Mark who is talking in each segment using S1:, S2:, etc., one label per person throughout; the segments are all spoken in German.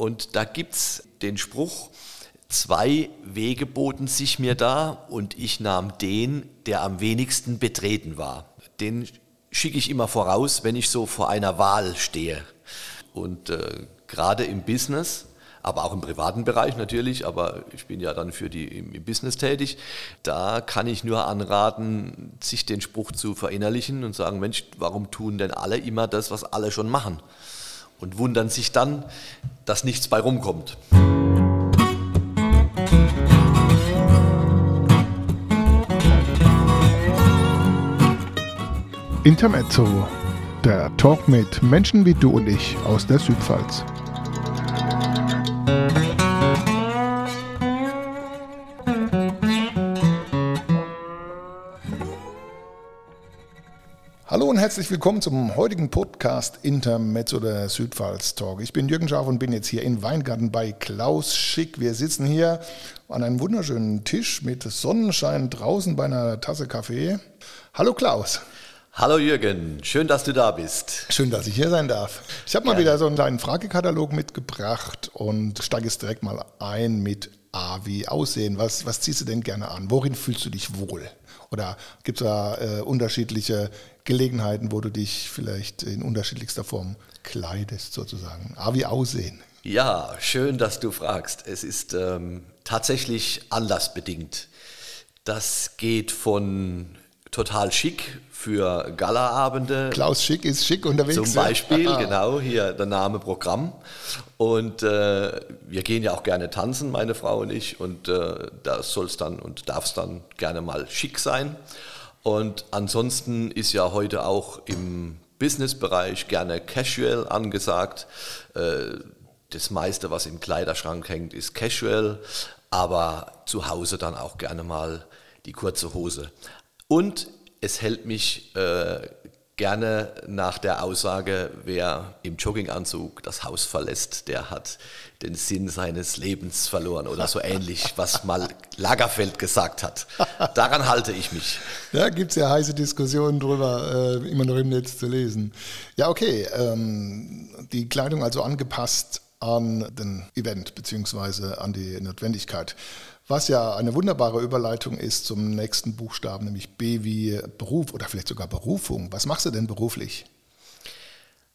S1: Und da gibt es den Spruch, zwei Wege boten sich mir da und ich nahm den, der am wenigsten betreten war. Den schicke ich immer voraus, wenn ich so vor einer Wahl stehe. Und äh, gerade im Business, aber auch im privaten Bereich natürlich, aber ich bin ja dann für die im Business tätig, da kann ich nur anraten, sich den Spruch zu verinnerlichen und sagen, Mensch, warum tun denn alle immer das, was alle schon machen? Und wundern sich dann, dass nichts bei rumkommt.
S2: Intermezzo, der Talk mit Menschen wie du und ich aus der Südpfalz. Herzlich willkommen zum heutigen Podcast Intermezzo der Südpfalz Talk. Ich bin Jürgen Schaaf und bin jetzt hier in Weingarten bei Klaus Schick. Wir sitzen hier an einem wunderschönen Tisch mit Sonnenschein draußen bei einer Tasse Kaffee. Hallo Klaus.
S1: Hallo Jürgen, schön, dass du da bist.
S2: Schön, dass ich hier sein darf. Ich habe mal wieder so einen kleinen Fragekatalog mitgebracht und steige jetzt direkt mal ein mit A wie Aussehen. Was, was ziehst du denn gerne an? Worin fühlst du dich wohl? Oder gibt es da äh, unterschiedliche Gelegenheiten, wo du dich vielleicht in unterschiedlichster Form kleidest, sozusagen? A wie Aussehen.
S1: Ja, schön, dass du fragst. Es ist ähm, tatsächlich anlassbedingt. Das geht von total schick für Galaabende.
S2: Klaus Schick ist schick unterwegs.
S1: Zum Beispiel, ja. genau, hier der Name Programm. Und äh, wir gehen ja auch gerne tanzen, meine Frau und ich. Und äh, da soll es dann und darf es dann gerne mal schick sein. Und ansonsten ist ja heute auch im Businessbereich gerne casual angesagt. Äh, das meiste, was im Kleiderschrank hängt, ist casual, aber zu Hause dann auch gerne mal die kurze Hose. Und es hält mich äh, gerne nach der Aussage, wer im Jogginganzug das Haus verlässt, der hat den Sinn seines Lebens verloren oder so ähnlich, was mal Lagerfeld gesagt hat. Daran halte ich mich.
S2: Da gibt es ja heiße Diskussionen drüber, äh, immer noch im Netz zu lesen. Ja, okay. Ähm, die Kleidung also angepasst an den Event beziehungsweise an die Notwendigkeit. Was ja eine wunderbare Überleitung ist zum nächsten Buchstaben, nämlich B wie Beruf oder vielleicht sogar Berufung. Was machst du denn beruflich?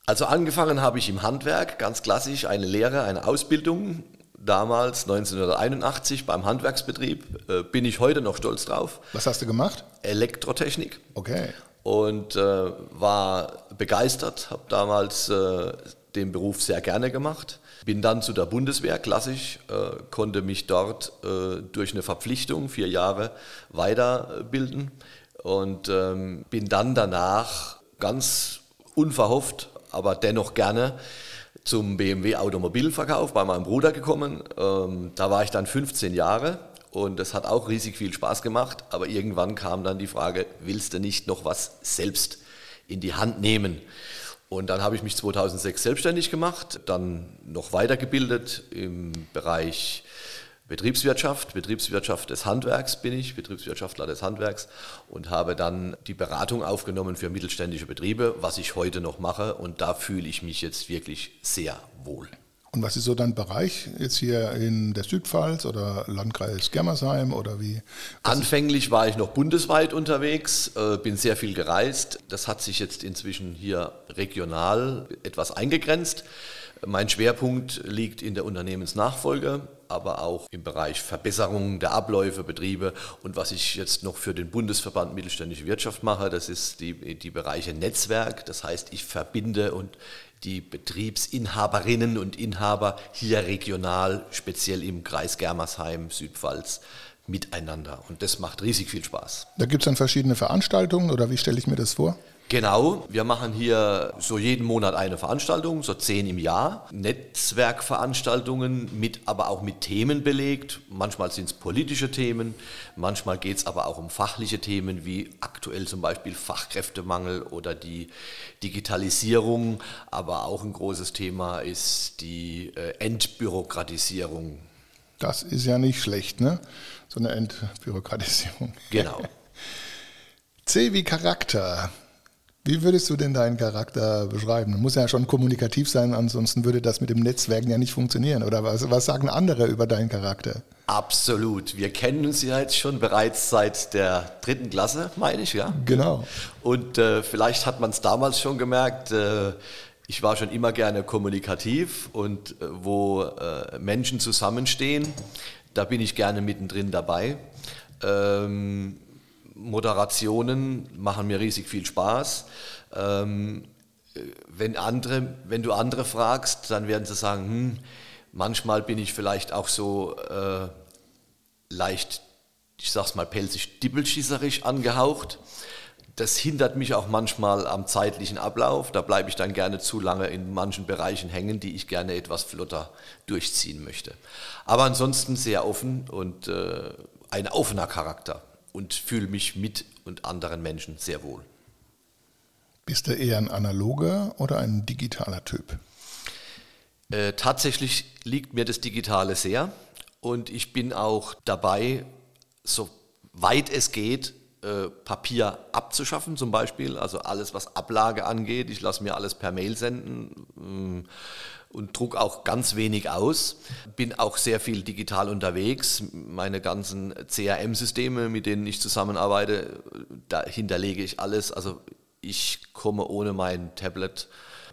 S1: Also angefangen habe ich im Handwerk, ganz klassisch, eine Lehre, eine Ausbildung. Damals 1981 beim Handwerksbetrieb. Äh, bin ich heute noch stolz drauf.
S2: Was hast du gemacht?
S1: Elektrotechnik.
S2: Okay.
S1: Und äh, war begeistert, habe damals äh, den Beruf sehr gerne gemacht. Bin dann zu der Bundeswehr, klassisch, äh, konnte mich dort äh, durch eine Verpflichtung vier Jahre weiterbilden und ähm, bin dann danach ganz unverhofft, aber dennoch gerne zum BMW Automobilverkauf bei meinem Bruder gekommen. Ähm, da war ich dann 15 Jahre und es hat auch riesig viel Spaß gemacht, aber irgendwann kam dann die Frage, willst du nicht noch was selbst in die Hand nehmen? Und dann habe ich mich 2006 selbstständig gemacht, dann noch weitergebildet im Bereich Betriebswirtschaft, Betriebswirtschaft des Handwerks bin ich, Betriebswirtschaftler des Handwerks und habe dann die Beratung aufgenommen für mittelständische Betriebe, was ich heute noch mache und da fühle ich mich jetzt wirklich sehr wohl.
S2: Und was ist so dein Bereich jetzt hier in der Südpfalz oder Landkreis Germersheim oder wie?
S1: Anfänglich war ich noch bundesweit unterwegs, äh, bin sehr viel gereist. Das hat sich jetzt inzwischen hier regional etwas eingegrenzt. Mein Schwerpunkt liegt in der Unternehmensnachfolge, aber auch im Bereich Verbesserung der Abläufe, Betriebe und was ich jetzt noch für den Bundesverband Mittelständische Wirtschaft mache, das ist die, die Bereiche Netzwerk. Das heißt, ich verbinde und die Betriebsinhaberinnen und Inhaber hier regional, speziell im Kreis Germersheim, Südpfalz, miteinander. Und das macht riesig viel Spaß.
S2: Da gibt es dann verschiedene Veranstaltungen oder wie stelle ich mir das vor?
S1: Genau, wir machen hier so jeden Monat eine Veranstaltung, so zehn im Jahr. Netzwerkveranstaltungen mit, aber auch mit Themen belegt. Manchmal sind es politische Themen, manchmal geht es aber auch um fachliche Themen wie aktuell zum Beispiel Fachkräftemangel oder die Digitalisierung. Aber auch ein großes Thema ist die äh, Entbürokratisierung.
S2: Das ist ja nicht schlecht, ne? So eine Entbürokratisierung.
S1: Genau.
S2: C wie Charakter. Wie würdest du denn deinen Charakter beschreiben? Du musst ja schon kommunikativ sein, ansonsten würde das mit dem Netzwerken ja nicht funktionieren. Oder was, was sagen andere über deinen Charakter?
S1: Absolut. Wir kennen uns ja jetzt schon bereits seit der dritten Klasse, meine ich, ja.
S2: Genau.
S1: Und äh, vielleicht hat man es damals schon gemerkt. Äh, ich war schon immer gerne kommunikativ und äh, wo äh, Menschen zusammenstehen, da bin ich gerne mittendrin dabei. Ähm, Moderationen machen mir riesig viel Spaß. Ähm, wenn, andere, wenn du andere fragst, dann werden sie sagen, hm, manchmal bin ich vielleicht auch so äh, leicht, ich sag's mal pelzig, dippelschießerisch angehaucht. Das hindert mich auch manchmal am zeitlichen Ablauf. Da bleibe ich dann gerne zu lange in manchen Bereichen hängen, die ich gerne etwas flotter durchziehen möchte. Aber ansonsten sehr offen und äh, ein offener Charakter und fühle mich mit und anderen Menschen sehr wohl.
S2: Bist du eher ein analoger oder ein digitaler Typ?
S1: Äh, tatsächlich liegt mir das Digitale sehr und ich bin auch dabei, so weit es geht, äh, Papier abzuschaffen zum Beispiel, also alles, was Ablage angeht. Ich lasse mir alles per Mail senden. Äh, und druck auch ganz wenig aus. Bin auch sehr viel digital unterwegs. Meine ganzen CRM-Systeme, mit denen ich zusammenarbeite, da hinterlege ich alles. Also ich komme ohne mein Tablet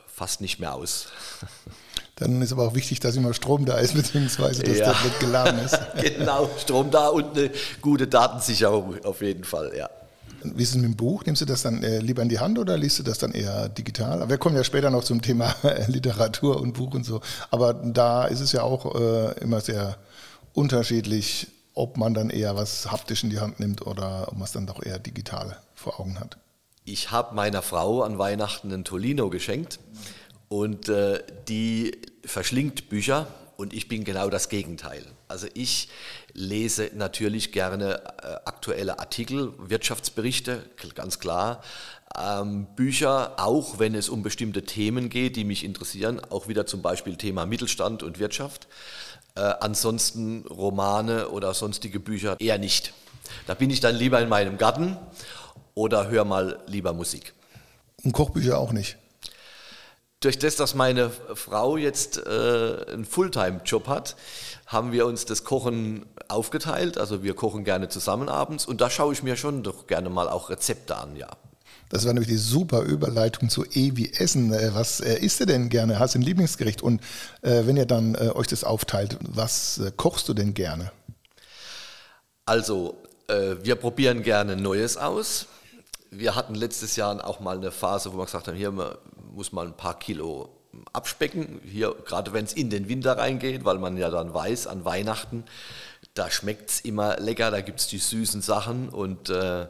S1: fast nicht mehr aus.
S2: Dann ist aber auch wichtig, dass immer Strom da ist, beziehungsweise das ja. Tablet geladen ist.
S1: genau, Strom da und eine gute Datensicherung auf jeden Fall, ja.
S2: Wie ist es mit dem Buch? Nimmst du das dann äh, lieber in die Hand oder liest du das dann eher digital? Aber wir kommen ja später noch zum Thema Literatur und Buch und so. Aber da ist es ja auch äh, immer sehr unterschiedlich, ob man dann eher was haptisch in die Hand nimmt oder ob man es dann doch eher digital vor Augen hat.
S1: Ich habe meiner Frau an Weihnachten einen Tolino geschenkt und äh, die verschlingt Bücher und ich bin genau das Gegenteil. Also ich lese natürlich gerne äh, aktuelle Artikel, Wirtschaftsberichte, ganz klar. Ähm, Bücher, auch wenn es um bestimmte Themen geht, die mich interessieren, auch wieder zum Beispiel Thema Mittelstand und Wirtschaft. Äh, ansonsten Romane oder sonstige Bücher eher nicht. Da bin ich dann lieber in meinem Garten oder höre mal lieber Musik.
S2: Und Kochbücher auch nicht?
S1: Durch das, dass meine Frau jetzt äh, einen Fulltime-Job hat, haben wir uns das Kochen aufgeteilt. Also wir kochen gerne zusammen abends und da schaue ich mir schon doch gerne mal auch Rezepte an, ja.
S2: Das war nämlich die super Überleitung zu E wie Essen. Äh, was äh, isst du denn gerne? Hast du ein Lieblingsgericht? Und äh, wenn ihr dann äh, euch das aufteilt, was äh, kochst du denn gerne?
S1: Also, äh, wir probieren gerne Neues aus. Wir hatten letztes Jahr auch mal eine Phase, wo wir gesagt haben, hier muss man ein paar Kilo abspecken, hier gerade wenn es in den Winter reingeht, weil man ja dann weiß, an Weihnachten, da schmeckt es immer lecker, da gibt es die süßen Sachen und äh,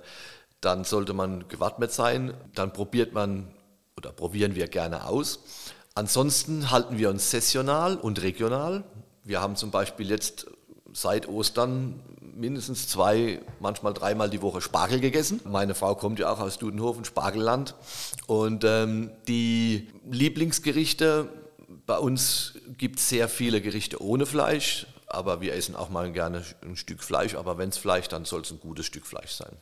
S1: dann sollte man gewappnet sein. Dann probiert man oder probieren wir gerne aus. Ansonsten halten wir uns sessional und regional. Wir haben zum Beispiel jetzt seit Ostern mindestens zwei, manchmal dreimal die Woche Spargel gegessen. Meine Frau kommt ja auch aus Dudenhofen, Spargelland. Und ähm, die Lieblingsgerichte, bei uns gibt es sehr viele Gerichte ohne Fleisch, aber wir essen auch mal gerne ein Stück Fleisch. Aber wenn es Fleisch, dann soll es ein gutes Stück Fleisch sein.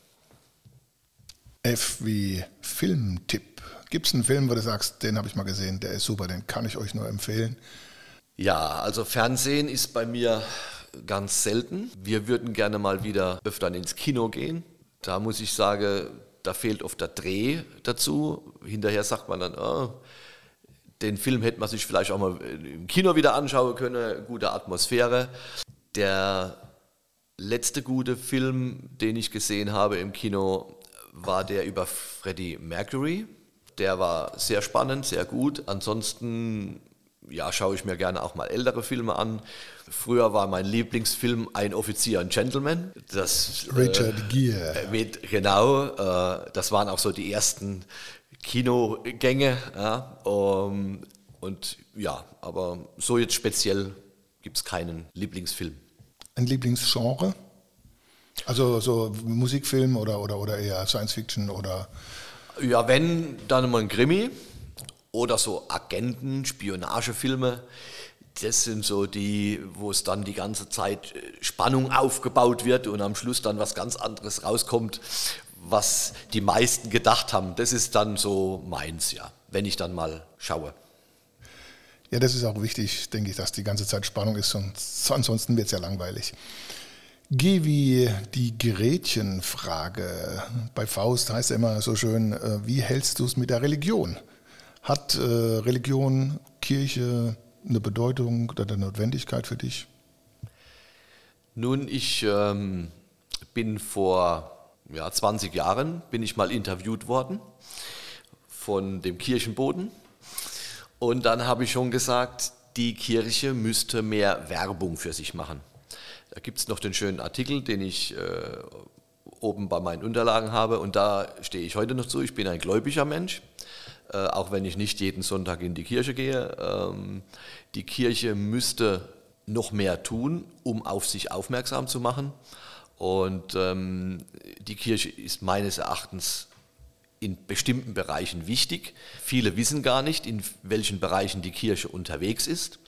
S2: F wie Filmtipp. Gibt es einen Film, wo du sagst, den habe ich mal gesehen, der ist super, den kann ich euch nur empfehlen?
S1: Ja, also Fernsehen ist bei mir ganz selten. Wir würden gerne mal wieder öfter ins Kino gehen. Da muss ich sagen, da fehlt oft der Dreh dazu. Hinterher sagt man dann, oh, den Film hätte man sich vielleicht auch mal im Kino wieder anschauen können, gute Atmosphäre. Der letzte gute Film, den ich gesehen habe im Kino, war der über Freddie Mercury. Der war sehr spannend, sehr gut. Ansonsten ja, schaue ich mir gerne auch mal ältere Filme an. Früher war mein Lieblingsfilm Ein Offizier, ein Gentleman.
S2: Das, Richard äh, Gere.
S1: Mit, genau, äh, das waren auch so die ersten Kinogänge. Ja, um, und ja, aber so jetzt speziell gibt es keinen Lieblingsfilm.
S2: Ein Lieblingsgenre? Also so Musikfilm oder, oder, oder eher Science Fiction oder?
S1: Ja, wenn, dann immer ein Krimi oder so Agenten, Spionagefilme. Das sind so die, wo es dann die ganze Zeit äh, Spannung aufgebaut wird und am Schluss dann was ganz anderes rauskommt, was die meisten gedacht haben. Das ist dann so meins, ja, wenn ich dann mal schaue.
S2: Ja, das ist auch wichtig, denke ich, dass die ganze Zeit Spannung ist, sonst, ansonsten wird es ja langweilig. Geh wie die Gerätchenfrage. Bei Faust heißt es immer so schön, äh, wie hältst du es mit der Religion? Hat äh, Religion, Kirche eine Bedeutung oder eine Notwendigkeit für dich?
S1: Nun, ich ähm, bin vor ja, 20 Jahren, bin ich mal interviewt worden von dem Kirchenboden. Und dann habe ich schon gesagt, die Kirche müsste mehr Werbung für sich machen. Da gibt es noch den schönen Artikel, den ich äh, oben bei meinen Unterlagen habe. Und da stehe ich heute noch zu. Ich bin ein gläubiger Mensch, äh, auch wenn ich nicht jeden Sonntag in die Kirche gehe. Ähm, die Kirche müsste noch mehr tun, um auf sich aufmerksam zu machen. Und ähm, die Kirche ist meines Erachtens in bestimmten Bereichen wichtig. Viele wissen gar nicht, in welchen Bereichen die Kirche unterwegs ist.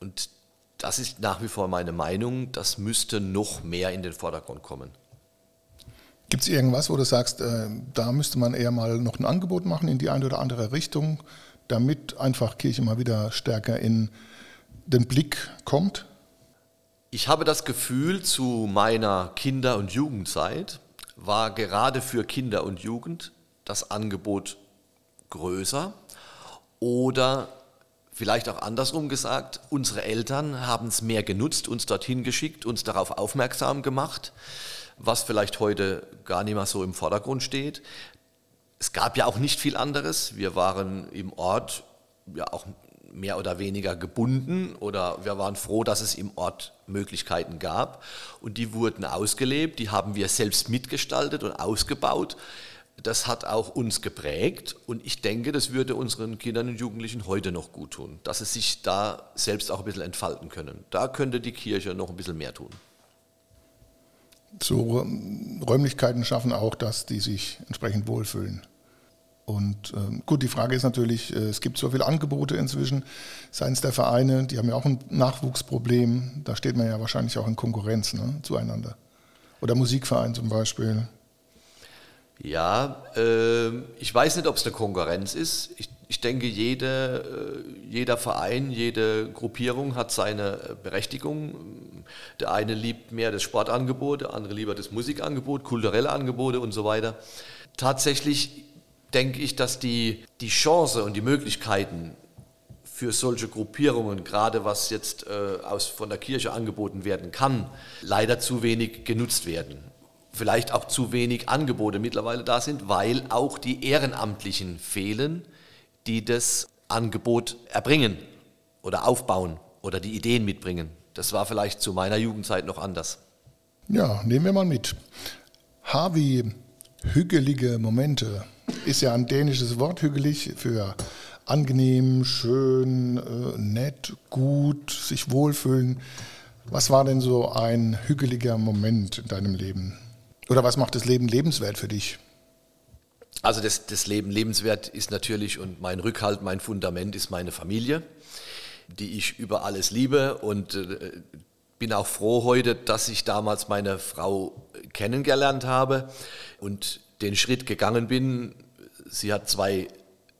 S1: Und das ist nach wie vor meine Meinung, das müsste noch mehr in den Vordergrund kommen.
S2: Gibt es irgendwas, wo du sagst, äh, da müsste man eher mal noch ein Angebot machen in die eine oder andere Richtung, damit einfach Kirche mal wieder stärker in den Blick kommt?
S1: Ich habe das Gefühl, zu meiner Kinder- und Jugendzeit war gerade für Kinder und Jugend das Angebot größer oder Vielleicht auch andersrum gesagt, unsere Eltern haben es mehr genutzt, uns dorthin geschickt, uns darauf aufmerksam gemacht, was vielleicht heute gar nicht mehr so im Vordergrund steht. Es gab ja auch nicht viel anderes. Wir waren im Ort ja auch mehr oder weniger gebunden oder wir waren froh, dass es im Ort Möglichkeiten gab und die wurden ausgelebt, die haben wir selbst mitgestaltet und ausgebaut das hat auch uns geprägt und ich denke, das würde unseren Kindern und Jugendlichen heute noch gut tun, dass sie sich da selbst auch ein bisschen entfalten können. Da könnte die Kirche noch ein bisschen mehr tun.
S2: So Räumlichkeiten schaffen auch, dass die sich entsprechend wohlfühlen. Und ähm, gut, die Frage ist natürlich, äh, es gibt so viele Angebote inzwischen seitens der Vereine, die haben ja auch ein Nachwuchsproblem. Da steht man ja wahrscheinlich auch in Konkurrenz ne, zueinander. Oder Musikverein zum Beispiel.
S1: Ja, äh, ich weiß nicht, ob es eine Konkurrenz ist. Ich, ich denke, jede, äh, jeder Verein, jede Gruppierung hat seine Berechtigung. Der eine liebt mehr das Sportangebot, der andere lieber das Musikangebot, kulturelle Angebote und so weiter. Tatsächlich denke ich, dass die, die Chance und die Möglichkeiten für solche Gruppierungen, gerade was jetzt äh, aus, von der Kirche angeboten werden kann, leider zu wenig genutzt werden vielleicht auch zu wenig Angebote mittlerweile da sind, weil auch die Ehrenamtlichen fehlen, die das Angebot erbringen oder aufbauen oder die Ideen mitbringen. Das war vielleicht zu meiner Jugendzeit noch anders.
S2: Ja, nehmen wir mal mit. Harvey, hügelige Momente, ist ja ein dänisches Wort, hügelig, für angenehm, schön, äh, nett, gut, sich wohlfühlen. Was war denn so ein hügeliger Moment in deinem Leben? Oder was macht das Leben lebenswert für dich?
S1: Also das, das Leben lebenswert ist natürlich und mein Rückhalt, mein Fundament ist meine Familie, die ich über alles liebe und äh, bin auch froh heute, dass ich damals meine Frau kennengelernt habe und den Schritt gegangen bin. Sie hat zwei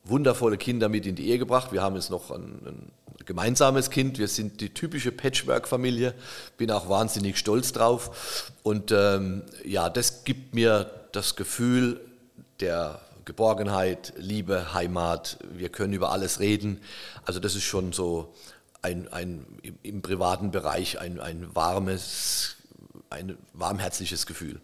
S1: wundervolle Kinder mit in die Ehe gebracht. Wir haben jetzt noch ein, ein gemeinsames Kind. Wir sind die typische Patchwork-Familie. Bin auch wahnsinnig stolz drauf. Und ähm, ja, das gibt mir das Gefühl der Geborgenheit, Liebe, Heimat. Wir können über alles reden. Also das ist schon so ein, ein im, privaten Bereich ein, ein warmes, ein warmherzliches Gefühl.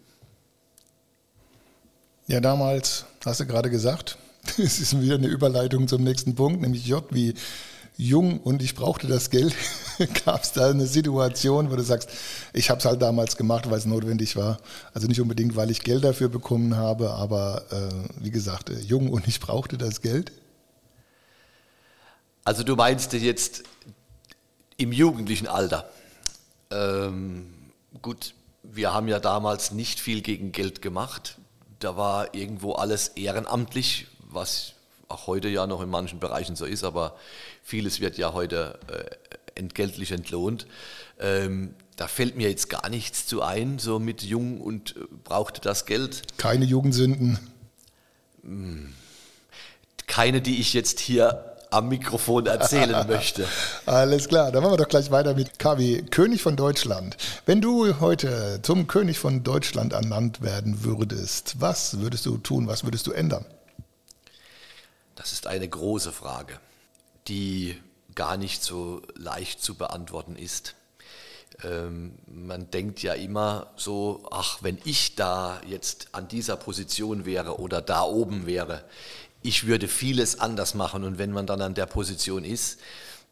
S2: Ja, damals hast du gerade gesagt, es ist wieder eine Überleitung zum nächsten Punkt, nämlich J wie jung und ich brauchte das Geld. Gab es da eine Situation, wo du sagst, ich habe es halt damals gemacht, weil es notwendig war. Also nicht unbedingt, weil ich Geld dafür bekommen habe, aber äh, wie gesagt, äh, jung und ich brauchte das Geld?
S1: Also du meinst jetzt im jugendlichen Alter. Ähm, gut, wir haben ja damals nicht viel gegen Geld gemacht. Da war irgendwo alles ehrenamtlich, was auch heute ja noch in manchen Bereichen so ist, aber vieles wird ja heute äh, entgeltlich entlohnt. Ähm, da fällt mir jetzt gar nichts zu ein, so mit jung und äh, brauchte das Geld.
S2: Keine Jugendsünden.
S1: Keine, die ich jetzt hier am Mikrofon erzählen möchte.
S2: Alles klar, dann machen wir doch gleich weiter mit Kavi, König von Deutschland. Wenn du heute zum König von Deutschland ernannt werden würdest, was würdest du tun, was würdest du ändern?
S1: Das ist eine große Frage, die gar nicht so leicht zu beantworten ist. Ähm, man denkt ja immer so, ach, wenn ich da jetzt an dieser Position wäre oder da oben wäre, ich würde vieles anders machen und wenn man dann an der Position ist,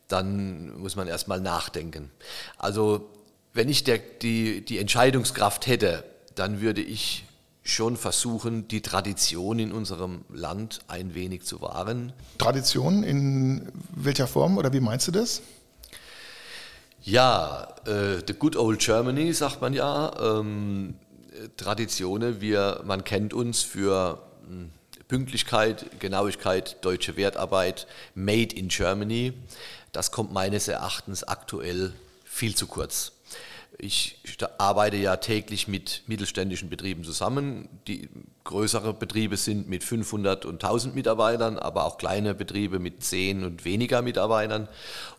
S1: dann muss man erstmal nachdenken. Also wenn ich der, die, die Entscheidungskraft hätte, dann würde ich schon versuchen, die Tradition in unserem Land ein wenig zu wahren.
S2: Tradition in welcher Form oder wie meinst du das?
S1: Ja, äh, the good old Germany, sagt man ja. Ähm, Traditionen, wir, man kennt uns für hm, Pünktlichkeit, Genauigkeit, deutsche Wertarbeit, made in Germany. Das kommt meines Erachtens aktuell viel zu kurz. Ich arbeite ja täglich mit mittelständischen Betrieben zusammen. Die größere Betriebe sind mit 500 und 1000 Mitarbeitern, aber auch kleine Betriebe mit 10 und weniger Mitarbeitern.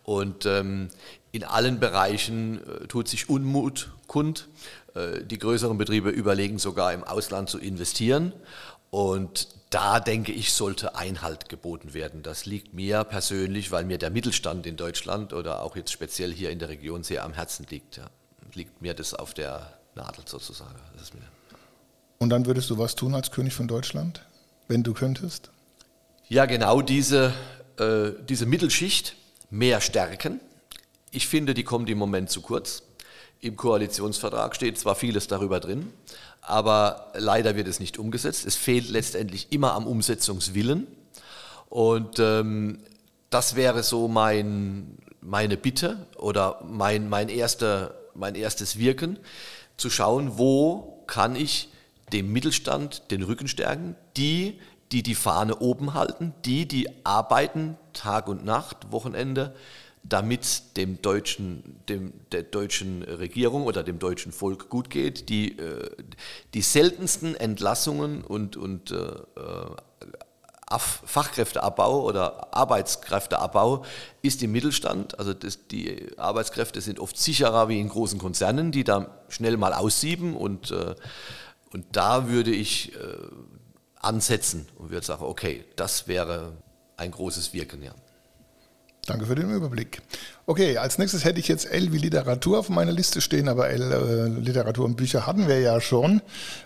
S1: Und ähm, in allen Bereichen äh, tut sich Unmut kund. Äh, die größeren Betriebe überlegen sogar im Ausland zu investieren. Und da denke ich, sollte Einhalt geboten werden. Das liegt mir persönlich, weil mir der Mittelstand in Deutschland oder auch jetzt speziell hier in der Region sehr am Herzen liegt. Ja. Liegt mir das auf der Nadel sozusagen.
S2: Und dann würdest du was tun als König von Deutschland, wenn du könntest?
S1: Ja, genau diese, äh, diese Mittelschicht mehr stärken. Ich finde, die kommt im Moment zu kurz. Im Koalitionsvertrag steht zwar vieles darüber drin, aber leider wird es nicht umgesetzt. Es fehlt letztendlich immer am Umsetzungswillen. Und ähm, das wäre so mein, meine Bitte oder mein, mein, erster, mein erstes Wirken, zu schauen, wo kann ich dem Mittelstand den Rücken stärken, die, die die Fahne oben halten, die, die arbeiten Tag und Nacht, Wochenende, damit dem deutschen, dem, der deutschen Regierung oder dem deutschen Volk gut geht. Die, äh, die seltensten Entlassungen und, und äh, Fachkräfteabbau oder Arbeitskräfteabbau ist im Mittelstand. Also das, die Arbeitskräfte sind oft sicherer wie in großen Konzernen, die da schnell mal aussieben. Und, äh, und da würde ich ansetzen und würde sagen, okay, das wäre ein großes Wirken. Ja.
S2: Danke für den Überblick. Okay, als nächstes hätte ich jetzt L wie Literatur auf meiner Liste stehen, aber L, äh, Literatur und Bücher hatten wir ja schon.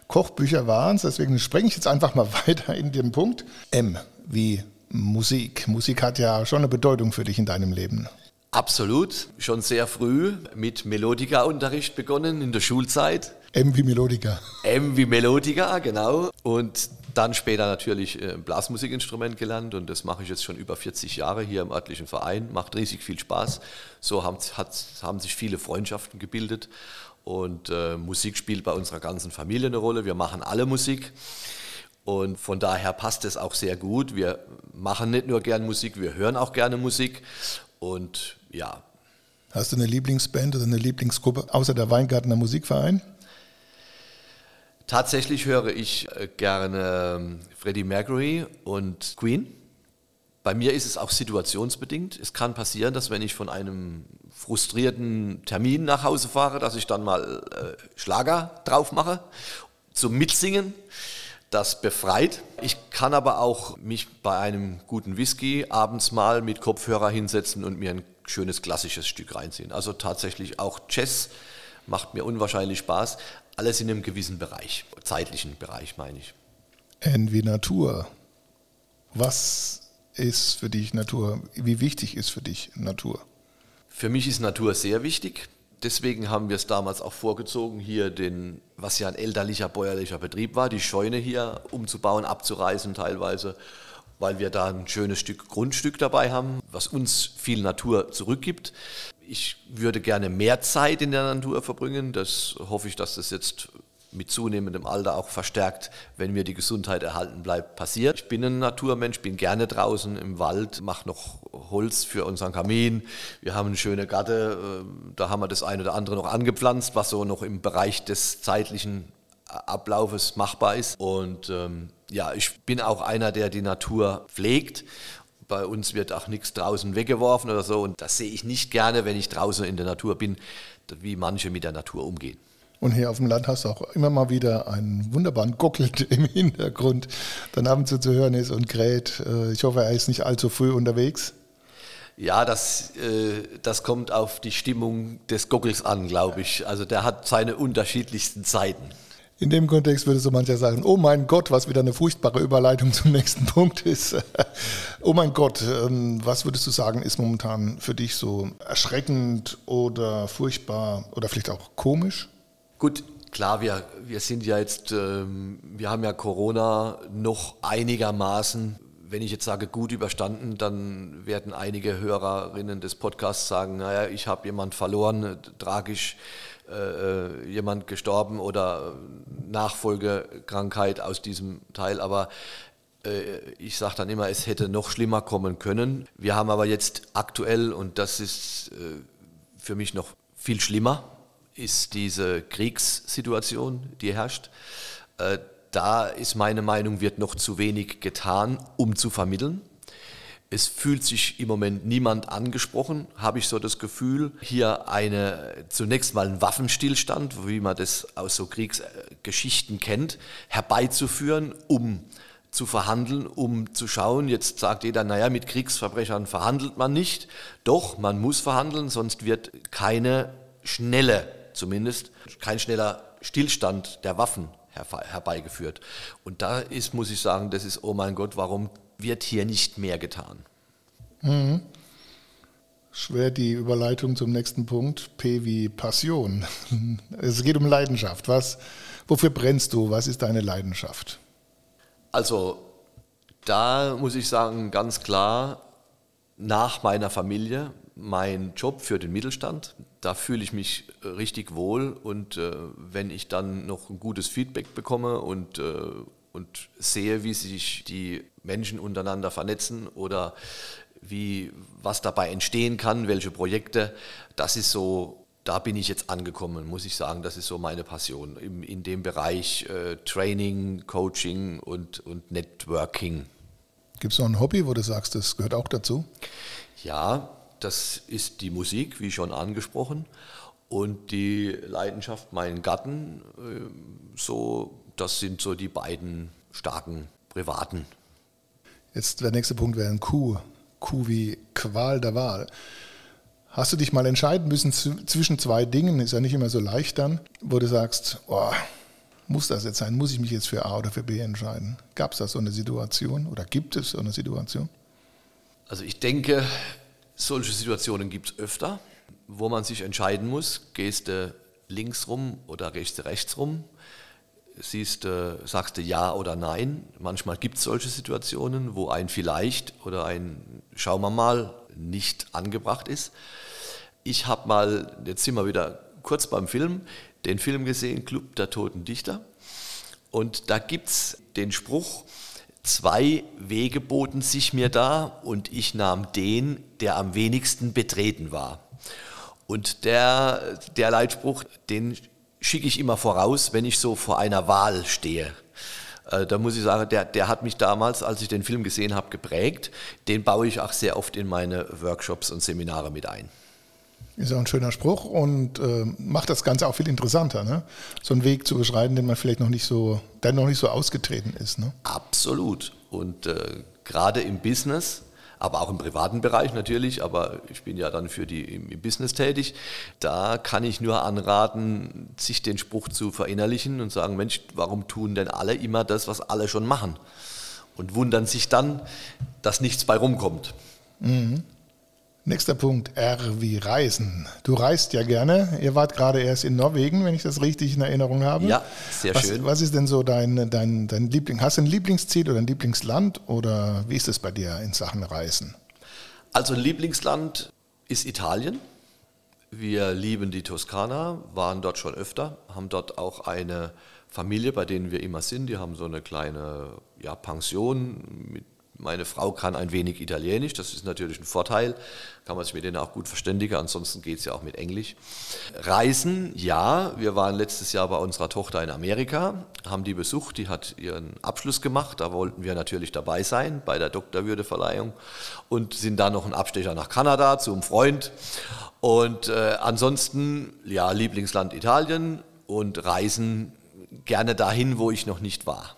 S2: Kochbücher waren es, deswegen springe ich jetzt einfach mal weiter in den Punkt. M wie Musik. Musik hat ja schon eine Bedeutung für dich in deinem Leben.
S1: Absolut, schon sehr früh mit Melodika-Unterricht begonnen in der Schulzeit.
S2: M wie Melodika.
S1: M wie Melodika, genau. Und dann später natürlich ein äh, Blasmusikinstrument gelernt und das mache ich jetzt schon über 40 Jahre hier im örtlichen Verein. Macht riesig viel Spaß. So haben, hat, haben sich viele Freundschaften gebildet und äh, Musik spielt bei unserer ganzen Familie eine Rolle. Wir machen alle Musik. Und von daher passt es auch sehr gut. Wir machen nicht nur gern Musik, wir hören auch gerne Musik. Und ja.
S2: Hast du eine Lieblingsband oder eine Lieblingsgruppe außer der Weingartener Musikverein?
S1: Tatsächlich höre ich äh, gerne ähm, Freddie Mercury und Queen. Bei mir ist es auch situationsbedingt. Es kann passieren, dass wenn ich von einem frustrierten Termin nach Hause fahre, dass ich dann mal äh, Schlager drauf mache zum Mitsingen. Das befreit. Ich kann aber auch mich bei einem guten Whisky abends mal mit Kopfhörer hinsetzen und mir ein schönes klassisches Stück reinziehen. Also tatsächlich auch Jazz macht mir unwahrscheinlich Spaß. Alles in einem gewissen Bereich, zeitlichen Bereich meine ich.
S2: Wie Natur. Was ist für dich Natur? Wie wichtig ist für dich Natur?
S1: Für mich ist Natur sehr wichtig. Deswegen haben wir es damals auch vorgezogen, hier den, was ja ein elterlicher bäuerlicher Betrieb war, die Scheune hier umzubauen, abzureißen teilweise, weil wir da ein schönes Stück Grundstück dabei haben, was uns viel Natur zurückgibt ich würde gerne mehr Zeit in der Natur verbringen. Das hoffe ich, dass das jetzt mit zunehmendem Alter auch verstärkt, wenn mir die Gesundheit erhalten bleibt, passiert. Ich bin ein Naturmensch, bin gerne draußen im Wald, mache noch Holz für unseren Kamin. Wir haben eine schöne Gatte, äh, da haben wir das eine oder andere noch angepflanzt, was so noch im Bereich des zeitlichen Ablaufes machbar ist. Und ähm, ja, ich bin auch einer, der die Natur pflegt. Bei uns wird auch nichts draußen weggeworfen oder so. Und das sehe ich nicht gerne, wenn ich draußen in der Natur bin, wie manche mit der Natur umgehen.
S2: Und hier auf dem Land hast du auch immer mal wieder einen wunderbaren Gockel im Hintergrund, der ab und zu zu hören ist und kräht. Äh, ich hoffe, er ist nicht allzu früh unterwegs.
S1: Ja, das, äh, das kommt auf die Stimmung des Gockels an, glaube ich. Also der hat seine unterschiedlichsten Zeiten.
S2: In dem Kontext würde so mancher sagen, oh mein Gott, was wieder eine furchtbare Überleitung zum nächsten Punkt ist. oh mein Gott, ähm, was würdest du sagen, ist momentan für dich so erschreckend oder furchtbar oder vielleicht auch komisch?
S1: Gut, klar, wir, wir sind ja jetzt, ähm, wir haben ja Corona noch einigermaßen, wenn ich jetzt sage gut überstanden, dann werden einige Hörerinnen des Podcasts sagen, naja, ich habe jemand verloren, tragisch äh, äh, jemand gestorben oder Nachfolgekrankheit aus diesem Teil, aber äh, ich sage dann immer, es hätte noch schlimmer kommen können. Wir haben aber jetzt aktuell, und das ist äh, für mich noch viel schlimmer, ist diese Kriegssituation, die herrscht. Da ist meine Meinung, wird noch zu wenig getan, um zu vermitteln. Es fühlt sich im Moment niemand angesprochen, habe ich so das Gefühl. Hier eine zunächst mal einen Waffenstillstand, wie man das aus so Kriegsgeschichten kennt, herbeizuführen, um zu verhandeln, um zu schauen. Jetzt sagt jeder, naja, mit Kriegsverbrechern verhandelt man nicht. Doch, man muss verhandeln, sonst wird keine schnelle zumindest kein schneller Stillstand der Waffen herbeigeführt. Und da ist, muss ich sagen, das ist, oh mein Gott, warum wird hier nicht mehr getan?
S2: Mhm. Schwer die Überleitung zum nächsten Punkt. P wie Passion. Es geht um Leidenschaft. Was, wofür brennst du? Was ist deine Leidenschaft?
S1: Also, da muss ich sagen, ganz klar, nach meiner Familie mein Job für den Mittelstand. Da fühle ich mich richtig wohl und äh, wenn ich dann noch ein gutes Feedback bekomme und, äh, und sehe, wie sich die Menschen untereinander vernetzen oder wie, was dabei entstehen kann, welche Projekte, das ist so, da bin ich jetzt angekommen, muss ich sagen, das ist so meine Passion in, in dem Bereich äh, Training, Coaching und, und Networking.
S2: Gibt es noch ein Hobby, wo du sagst, das gehört auch dazu?
S1: Ja, das ist die Musik, wie schon angesprochen, und die Leidenschaft, meinen Garten, äh, so, das sind so die beiden starken privaten.
S2: Jetzt der nächste Punkt wäre ein Kuh. Kuh wie Qual der Wahl. Hast du dich mal entscheiden müssen zwischen zwei Dingen, ist ja nicht immer so leicht dann, wo du sagst, oh, muss das jetzt sein? Muss ich mich jetzt für A oder für B entscheiden? Gab es da so eine Situation oder gibt es so eine Situation?
S1: Also ich denke, solche Situationen gibt es öfter, wo man sich entscheiden muss, gehst du links rum oder du rechts rum, siehst du, sagst du ja oder nein. Manchmal gibt es solche Situationen, wo ein vielleicht oder ein schauen wir mal nicht angebracht ist. Ich habe mal, jetzt sind wir wieder kurz beim Film, den Film gesehen, Club der Toten Dichter. Und da gibt es den Spruch, Zwei Wege boten sich mir da und ich nahm den, der am wenigsten betreten war. Und der, der Leitspruch, den schicke ich immer voraus, wenn ich so vor einer Wahl stehe. Äh, da muss ich sagen, der, der hat mich damals, als ich den Film gesehen habe, geprägt. Den baue ich auch sehr oft in meine Workshops und Seminare mit ein.
S2: Ist ja ein schöner Spruch und äh, macht das Ganze auch viel interessanter, ne? So einen Weg zu beschreiten, den man vielleicht noch nicht so, der noch nicht so ausgetreten ist. Ne?
S1: Absolut. Und äh, gerade im Business, aber auch im privaten Bereich natürlich, aber ich bin ja dann für die im, Business tätig, da kann ich nur anraten, sich den Spruch zu verinnerlichen und sagen, Mensch, warum tun denn alle immer das, was alle schon machen? Und wundern sich dann, dass nichts bei rumkommt.
S2: Mhm. Nächster Punkt, R wie Reisen. Du reist ja gerne. Ihr wart gerade erst in Norwegen, wenn ich das richtig in Erinnerung habe.
S1: Ja, sehr
S2: was,
S1: schön.
S2: Was ist denn so dein, dein, dein Liebling? Hast du ein Lieblingsziel oder ein Lieblingsland oder wie ist es bei dir in Sachen Reisen?
S1: Also ein Lieblingsland ist Italien. Wir lieben die Toskana, waren dort schon öfter, haben dort auch eine Familie, bei denen wir immer sind. Die haben so eine kleine ja, Pension mit meine Frau kann ein wenig Italienisch, das ist natürlich ein Vorteil, kann man sich mit denen auch gut verständigen, ansonsten geht es ja auch mit Englisch. Reisen, ja, wir waren letztes Jahr bei unserer Tochter in Amerika, haben die besucht, die hat ihren Abschluss gemacht, da wollten wir natürlich dabei sein bei der Doktorwürdeverleihung und sind dann noch ein Abstecher nach Kanada zum Freund. Und äh, ansonsten, ja, Lieblingsland Italien und Reisen gerne dahin, wo ich noch nicht war.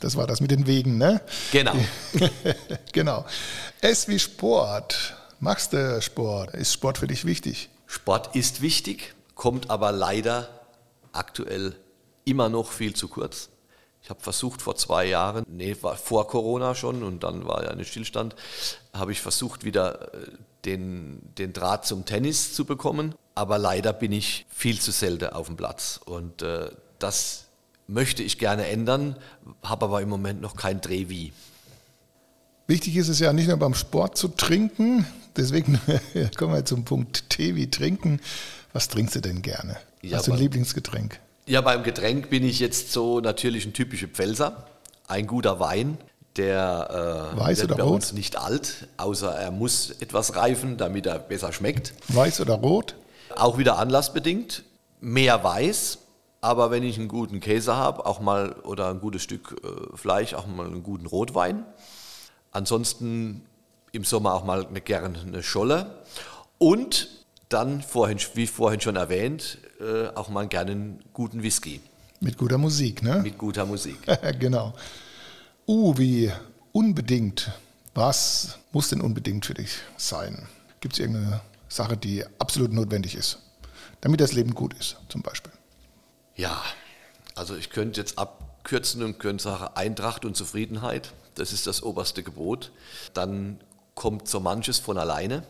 S2: Das war das mit den Wegen, ne?
S1: Genau.
S2: genau. S wie Sport. Magst du Sport? Ist Sport für dich wichtig?
S1: Sport ist wichtig, kommt aber leider aktuell immer noch viel zu kurz. Ich habe versucht vor zwei Jahren, nee, war vor Corona schon und dann war ja ein Stillstand, habe ich versucht wieder äh, den, den Draht zum Tennis zu bekommen. Aber leider bin ich viel zu selten auf dem Platz. Und äh, das möchte ich gerne ändern, habe aber im Moment noch kein Dreh wie.
S2: Wichtig ist es ja nicht nur beim Sport zu trinken, deswegen kommen wir zum Punkt Tee wie trinken. Was trinkst du denn gerne? Ja, Hast du ein Lieblingsgetränk?
S1: Ja, beim Getränk bin ich jetzt so natürlich ein typischer Pfälzer. Ein guter Wein, der
S2: äh, Weiß
S1: wird
S2: bei
S1: rot? uns nicht alt, außer er muss etwas reifen, damit er besser schmeckt.
S2: Weiß oder rot?
S1: Auch wieder anlassbedingt. Mehr weiß, aber wenn ich einen guten Käse habe, auch mal oder ein gutes Stück äh, Fleisch, auch mal einen guten Rotwein. Ansonsten im Sommer auch mal eine, gerne eine Scholle. Und dann, vorhin, wie vorhin schon erwähnt, äh, auch mal gerne einen guten Whisky.
S2: Mit guter Musik, ne?
S1: Mit guter Musik.
S2: genau. Uh, wie unbedingt. Was muss denn unbedingt für dich sein? Gibt es irgendeine Sache, die absolut notwendig ist, damit das Leben gut ist, zum Beispiel?
S1: Ja, also ich könnte jetzt abkürzen und könnte sagen, Eintracht und Zufriedenheit, das ist das oberste Gebot. Dann kommt so manches von alleine.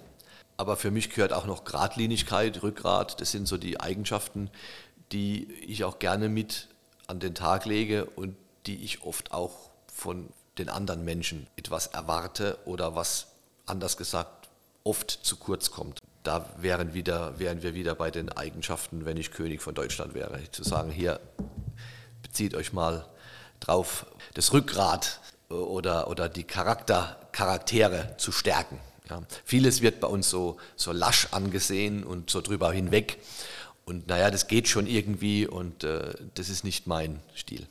S1: Aber für mich gehört auch noch Gradlinigkeit, Rückgrat. Das sind so die Eigenschaften, die ich auch gerne mit an den Tag lege und die ich oft auch von den anderen Menschen etwas erwarte oder was anders gesagt oft zu kurz kommt da wären, wieder, wären wir wieder bei den Eigenschaften, wenn ich König von Deutschland wäre. Zu sagen, hier bezieht euch mal drauf, das Rückgrat äh, oder, oder die Charakter, Charaktere zu stärken. Ja. Vieles wird bei uns so, so lasch angesehen und so drüber hinweg. Und naja, das geht schon irgendwie und äh, das ist nicht mein Stil.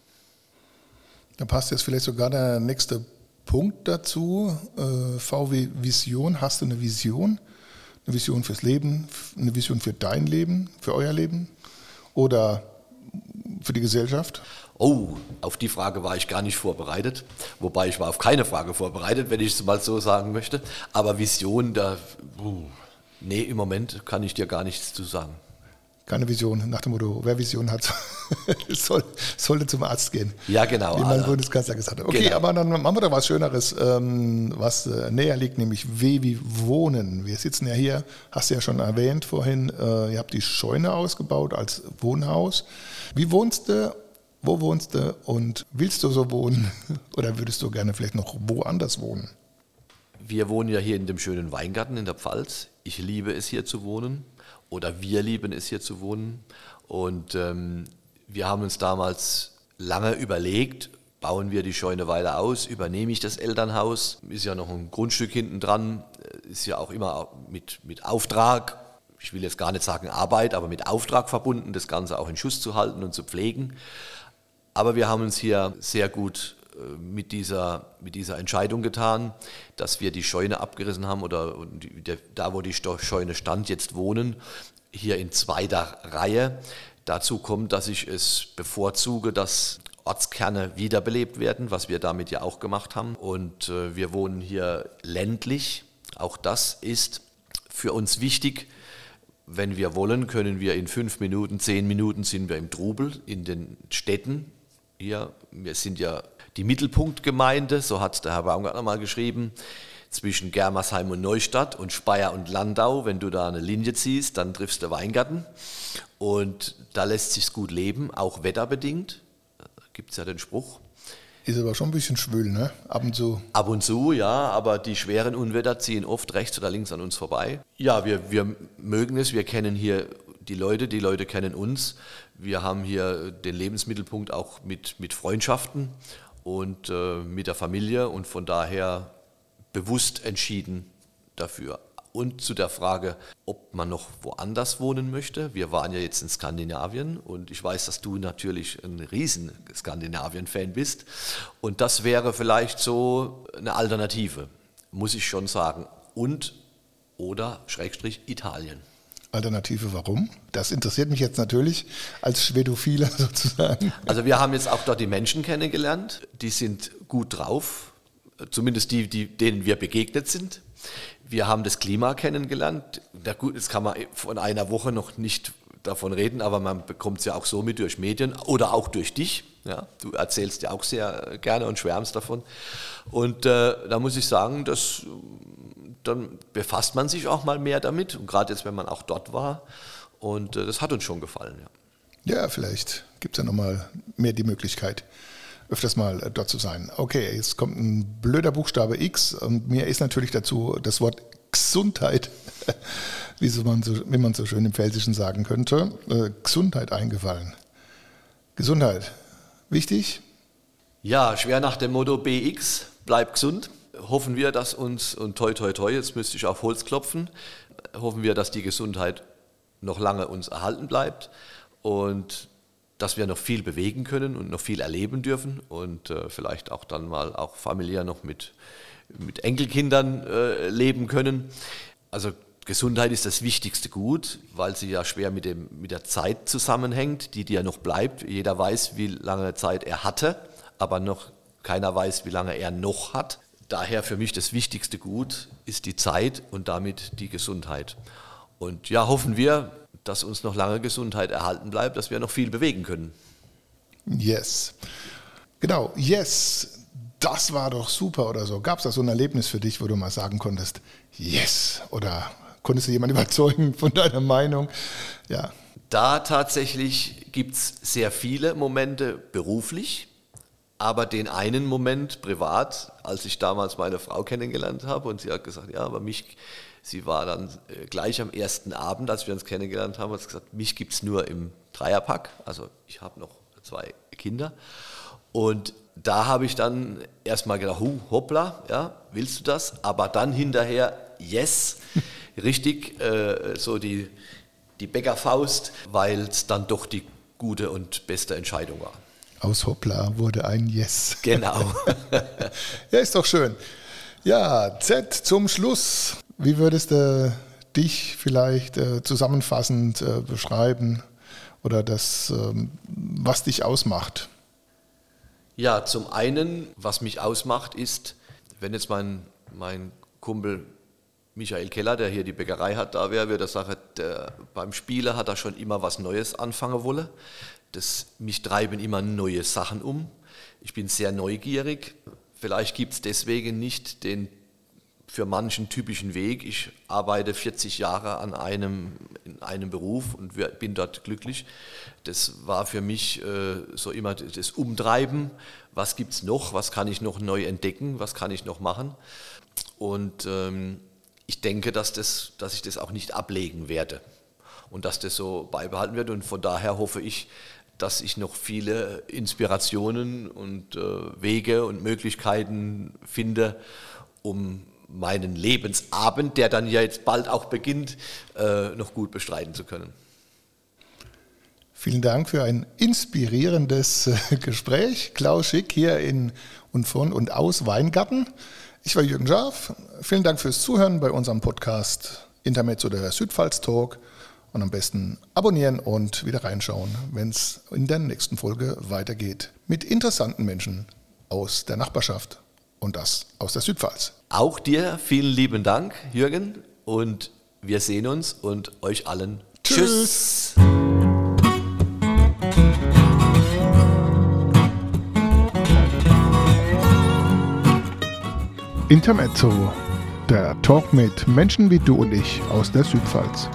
S2: Da passt jetzt vielleicht sogar der nächste Punkt dazu. Äh, VW Vision, hast du eine Vision? Eine Vision fürs Leben, eine Vision für dein Leben, für euer Leben oder für die Gesellschaft?
S1: Oh, auf die Frage war ich gar nicht vorbereitet. Wobei ich war auf keine Frage vorbereitet, wenn ich es mal so sagen möchte. Aber Vision, da, uh, nee, im Moment kann ich dir gar nichts zu sagen
S2: keine Vision, nach dem Motto, wer Vision hat, soll, sollte zum Arzt gehen.
S1: Ja, genau.
S2: Wie mein also, Bundeskanzler gesagt hat. Okay, genau. aber dann machen wir doch was Schöneres, ähm, was äh, näher liegt, nämlich W wie Wohnen. Wir sitzen ja hier, hast du ja schon erwähnt vorhin, äh, ihr habt die Scheune ausgebaut als Wohnhaus. Wie wohnst du, wo wohnst du und willst du so wohnen oder würdest du gerne vielleicht noch woanders wohnen?
S1: Wir wohnen ja hier in dem schönen Weingarten in der Pfalz. Ich liebe es hier zu wohnen oder wir lieben es hier zu wohnen. Und ähm, wir haben uns damals lange überlegt, bauen wir die Scheune weiter aus, übernehme ich das Elternhaus, ist ja noch ein Grundstück hinten dran, äh, ist ja auch immer mit, mit Auftrag, ich will jetzt gar nicht sagen Arbeit, aber mit Auftrag verbunden, das Ganze auch in Schuss zu halten und zu pflegen. Aber wir haben uns hier sehr gut mit dieser, mit dieser Entscheidung getan, dass wir die Scheune abgerissen haben oder da, wo die Scheune stand, jetzt wohnen, hier in zweiter Reihe. Dazu kommt, dass ich es bevorzuge, dass Ortskerne wiederbelebt werden, was wir damit ja auch gemacht haben. Und äh, wir wohnen hier ländlich. Auch das ist für uns wichtig. Wenn wir wollen, können wir in fünf Minuten, zehn Minuten sind wir im Trubel in den Städten. Hier, wir sind ja die Mittelpunktgemeinde, so hat der Herr Baumgartner mal geschrieben, zwischen Germersheim und Neustadt und Speyer und Landau. Wenn du da eine Linie ziehst, dann triffst du Weingarten. Und da lässt sich gut leben, auch wetterbedingt. Da gibt es ja den Spruch.
S2: Ist aber schon ein bisschen schwül, ne? Ab und zu.
S1: Ab und zu, ja, aber die schweren Unwetter ziehen oft rechts oder links an uns vorbei. Ja, wir, wir mögen es, wir kennen hier die Leute, die Leute kennen uns. Wir haben hier den Lebensmittelpunkt auch mit, mit Freundschaften und äh, mit der Familie und von daher bewusst entschieden dafür. Und zu der Frage, ob man noch woanders wohnen möchte. Wir waren ja jetzt in Skandinavien und ich weiß, dass du natürlich ein riesen Skandinavien-Fan bist. Und das wäre vielleicht so eine Alternative, muss ich schon sagen. Und oder Schrägstrich Italien.
S2: Alternative warum? Das interessiert mich jetzt natürlich als Schwedophiler sozusagen.
S1: Also wir haben jetzt auch dort die Menschen kennengelernt, die sind gut drauf, zumindest die, die denen wir begegnet sind. Wir haben das Klima kennengelernt. Na gut, jetzt kann man von einer Woche noch nicht davon reden, aber man bekommt es ja auch so mit durch Medien oder auch durch dich. Ja, du erzählst ja auch sehr gerne und schwärmst davon. Und äh, da muss ich sagen, dass, dann befasst man sich auch mal mehr damit. Und gerade jetzt, wenn man auch dort war. Und äh, das hat uns schon gefallen.
S2: Ja, ja vielleicht gibt es ja nochmal mehr die Möglichkeit öfters mal äh, dort zu sein. Okay, jetzt kommt ein blöder Buchstabe X und mir ist natürlich dazu das Wort Gesundheit, wie, man so, wie man so schön im Pfälzischen sagen könnte, äh, Gesundheit eingefallen. Gesundheit, wichtig?
S1: Ja, schwer nach dem Motto BX, bleib gesund. Hoffen wir, dass uns, und toi toi toi, jetzt müsste ich auf Holz klopfen, hoffen wir, dass die Gesundheit noch lange uns erhalten bleibt und dass wir noch viel bewegen können und noch viel erleben dürfen und äh, vielleicht auch dann mal auch familiär noch mit, mit Enkelkindern äh, leben können. Also Gesundheit ist das wichtigste Gut, weil sie ja schwer mit, dem, mit der Zeit zusammenhängt, die dir noch bleibt. Jeder weiß, wie lange Zeit er hatte, aber noch keiner weiß, wie lange er noch hat. Daher für mich das wichtigste Gut ist die Zeit und damit die Gesundheit. Und ja, hoffen wir, dass uns noch lange Gesundheit erhalten bleibt, dass wir noch viel bewegen können.
S2: Yes. Genau, yes. Das war doch super oder so. Gab es da so ein Erlebnis für dich, wo du mal sagen konntest, yes? Oder konntest du jemanden überzeugen von deiner Meinung?
S1: Ja. Da tatsächlich gibt es sehr viele Momente beruflich, aber den einen Moment privat, als ich damals meine Frau kennengelernt habe und sie hat gesagt, ja, aber mich Sie war dann äh, gleich am ersten Abend, als wir uns kennengelernt haben, hat sie gesagt, mich gibt es nur im Dreierpack. Also ich habe noch zwei Kinder. Und da habe ich dann erstmal gedacht, hu, hoppla, ja, willst du das? Aber dann hinterher, yes, richtig, äh, so die, die Bäckerfaust, weil es dann doch die gute und beste Entscheidung war.
S2: Aus Hoppla wurde ein Yes.
S1: Genau.
S2: ja, ist doch schön. Ja, Z zum Schluss. Wie würdest du dich vielleicht äh, zusammenfassend äh, beschreiben oder das, ähm, was dich ausmacht?
S1: Ja, zum einen, was mich ausmacht, ist, wenn jetzt mein, mein Kumpel Michael Keller, der hier die Bäckerei hat, da wäre, würde er sagen, der, beim Spieler hat er schon immer was Neues anfangen wollen. Das, mich treiben immer neue Sachen um. Ich bin sehr neugierig. Vielleicht gibt es deswegen nicht den für manchen typischen Weg. Ich arbeite 40 Jahre an einem, in einem Beruf und bin dort glücklich. Das war für mich äh, so immer das Umtreiben. Was gibt es noch? Was kann ich noch neu entdecken? Was kann ich noch machen? Und ähm, ich denke, dass, das, dass ich das auch nicht ablegen werde und dass das so beibehalten wird. Und von daher hoffe ich, dass ich noch viele Inspirationen und äh, Wege und Möglichkeiten finde, um meinen Lebensabend, der dann ja jetzt bald auch beginnt, äh, noch gut bestreiten zu können.
S2: Vielen Dank für ein inspirierendes äh, Gespräch. Klaus Schick hier in und von und aus Weingarten. Ich war Jürgen Schaaf. Vielen Dank fürs Zuhören bei unserem Podcast Intermezzo der Südpfalz Talk. Und am besten abonnieren und wieder reinschauen, wenn es in der nächsten Folge weitergeht. Mit interessanten Menschen aus der Nachbarschaft und das aus der Südpfalz.
S1: Auch dir vielen lieben Dank, Jürgen, und wir sehen uns und euch allen Tschüss. Tschüss.
S2: Intermezzo, der Talk mit Menschen wie du und ich aus der Südpfalz.